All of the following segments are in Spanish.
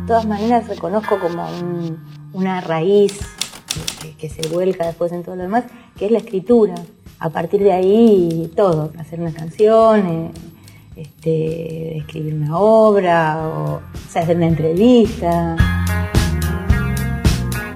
De todas maneras reconozco como una raíz que, se vuelca después en todo lo demás, que es la escritura. A partir de ahí todo, hacer una canción, eh, este, escribir una obra, o, hacer una entrevista.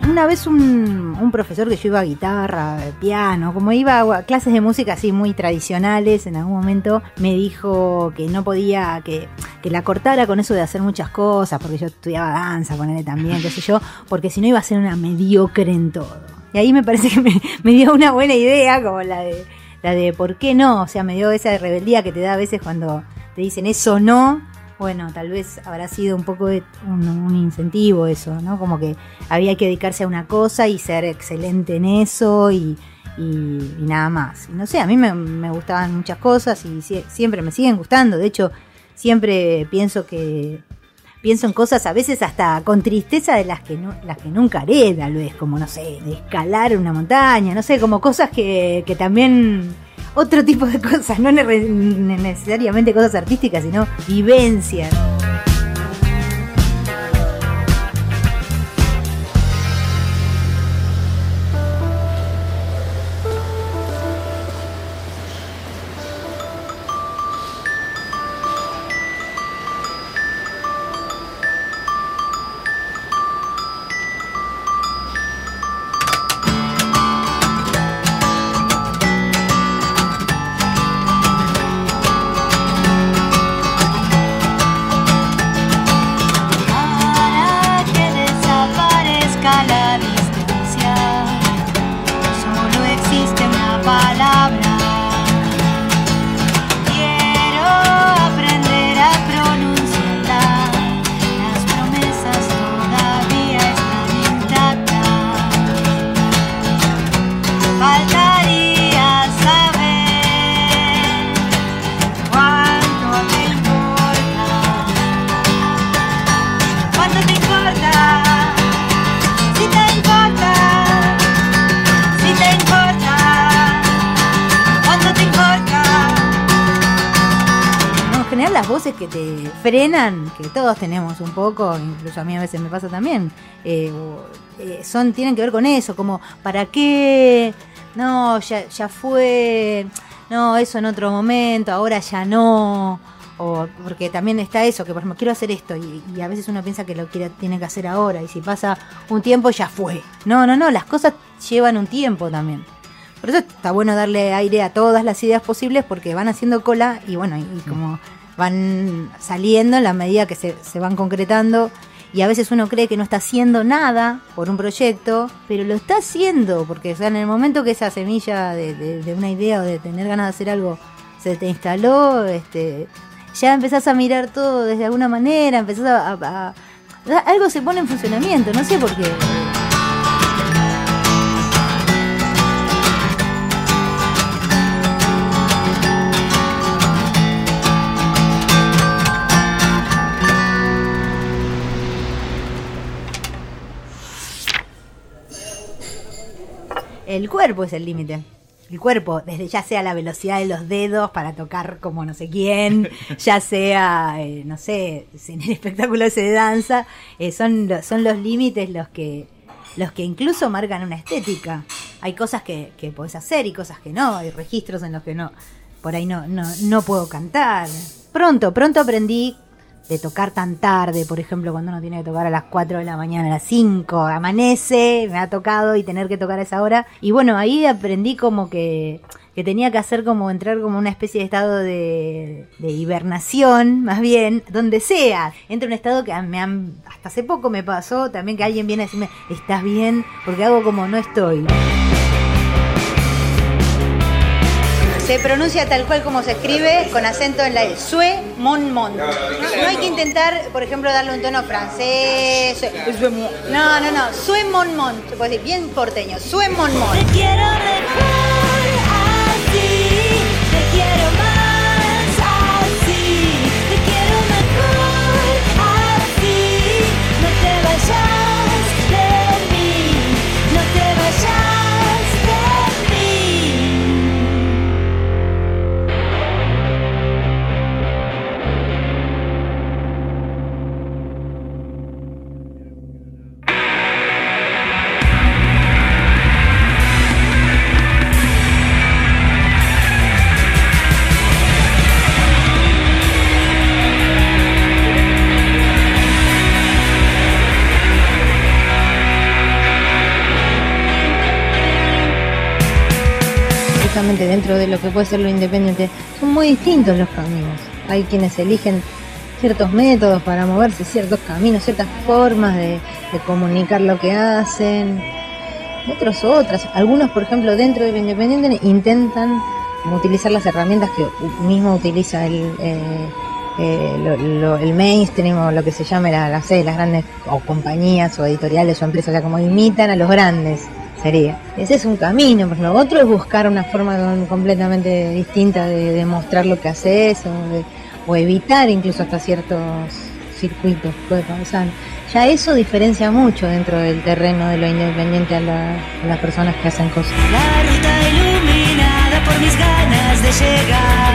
Una vez un, profesor que yo iba a guitarra, piano, como iba a clases de música así muy tradicionales, en algún momento me dijo que no podía, que, que la cortara con eso de hacer muchas cosas, porque yo estudiaba danza, él también, qué sé yo, porque si no iba a ser una mediocre en todo. Y ahí me parece que me, me dio una buena idea, como la de la de por qué no, o sea, me dio esa rebeldía que te da a veces cuando te dicen eso no, bueno, tal vez habrá sido un poco de un, incentivo eso, ¿no? Como que había que dedicarse a una cosa y ser excelente en eso y, nada más. no sé, a mí me, gustaban muchas cosas y siempre me siguen gustando. De hecho, siempre pienso que pienso en cosas a veces hasta con tristeza de las que no, las que nunca haré, tal vez, como no sé, de escalar una montaña, no sé, como cosas que, que también otro tipo de cosas, no necesariamente cosas artísticas, sino vivencias. Bye. Que te frenan, que todos tenemos un poco, incluso a mí a veces me pasa también, eh, eh, son, tienen que ver con eso, como, ¿para qué? No, ya, ya fue, no, eso en otro momento, ahora ya no. O porque también está eso, que por ejemplo quiero hacer esto y, a veces uno piensa que lo quiere, tiene que hacer ahora y si pasa un tiempo ya fue. No, no, no, las cosas llevan un tiempo también. Por eso está bueno darle aire a todas las ideas posibles porque van haciendo cola y bueno, y como van saliendo en la medida que se, van concretando y a veces uno cree que no está haciendo nada por un proyecto, pero lo está haciendo, porque en el momento que esa semilla de, una idea o de tener ganas de hacer algo se te instaló, este, ya empezás a mirar todo desde alguna manera, empezás a algo se pone en funcionamiento, no sé por qué. El cuerpo es el límite. El cuerpo, desde ya sea la velocidad de los dedos para tocar como no sé quién, ya sea, eh, no sé, en el espectáculo ese de danza, eh, son, son los límites los que, los que incluso marcan una estética. Hay cosas que, que podés hacer y cosas que no, hay registros en los que no, por ahí no, no, no puedo cantar. Pronto, pronto aprendí de tocar tan tarde, por ejemplo, cuando uno tiene que tocar a las 4 de la mañana, a las 5, amanece, me ha tocado y tener que tocar a esa hora. Y bueno, ahí aprendí como que, que tenía que hacer como entrar como una especie de estado de, de hibernación, más bien, donde sea. Entre un estado que me han, hasta hace poco me pasó también que alguien viene a decirme, ¿estás bien? Porque hago como no estoy. Se pronuncia tal cual como se escribe, con acento en la E. Sue Mon Mon. No, hay que intentar, por ejemplo, darle un tono francés. No, no, no. Sue Mon Mon. Bien porteño. Sue Mon Mon. Justamente dentro de lo que puede ser lo independiente, son muy distintos los caminos. Hay quienes eligen ciertos métodos para moverse, ciertos caminos, ciertas formas de, comunicar lo que hacen, otros otras. Algunos, por ejemplo, dentro del independiente intentan utilizar las herramientas que mismo utiliza el, eh, eh, el mainstream o lo que se llame la, las grandes o compañías o editoriales o empresas, ya como imitan a los grandes sería. Ese es un camino, por ejemplo. Otro es buscar una forma completamente distinta de, de mostrar lo que haces o o evitar incluso hasta ciertos circuitos puede. Ya eso diferencia mucho dentro del terreno de lo independiente a, las personas que hacen cosas. La ruta iluminada por mis ganas de llegar.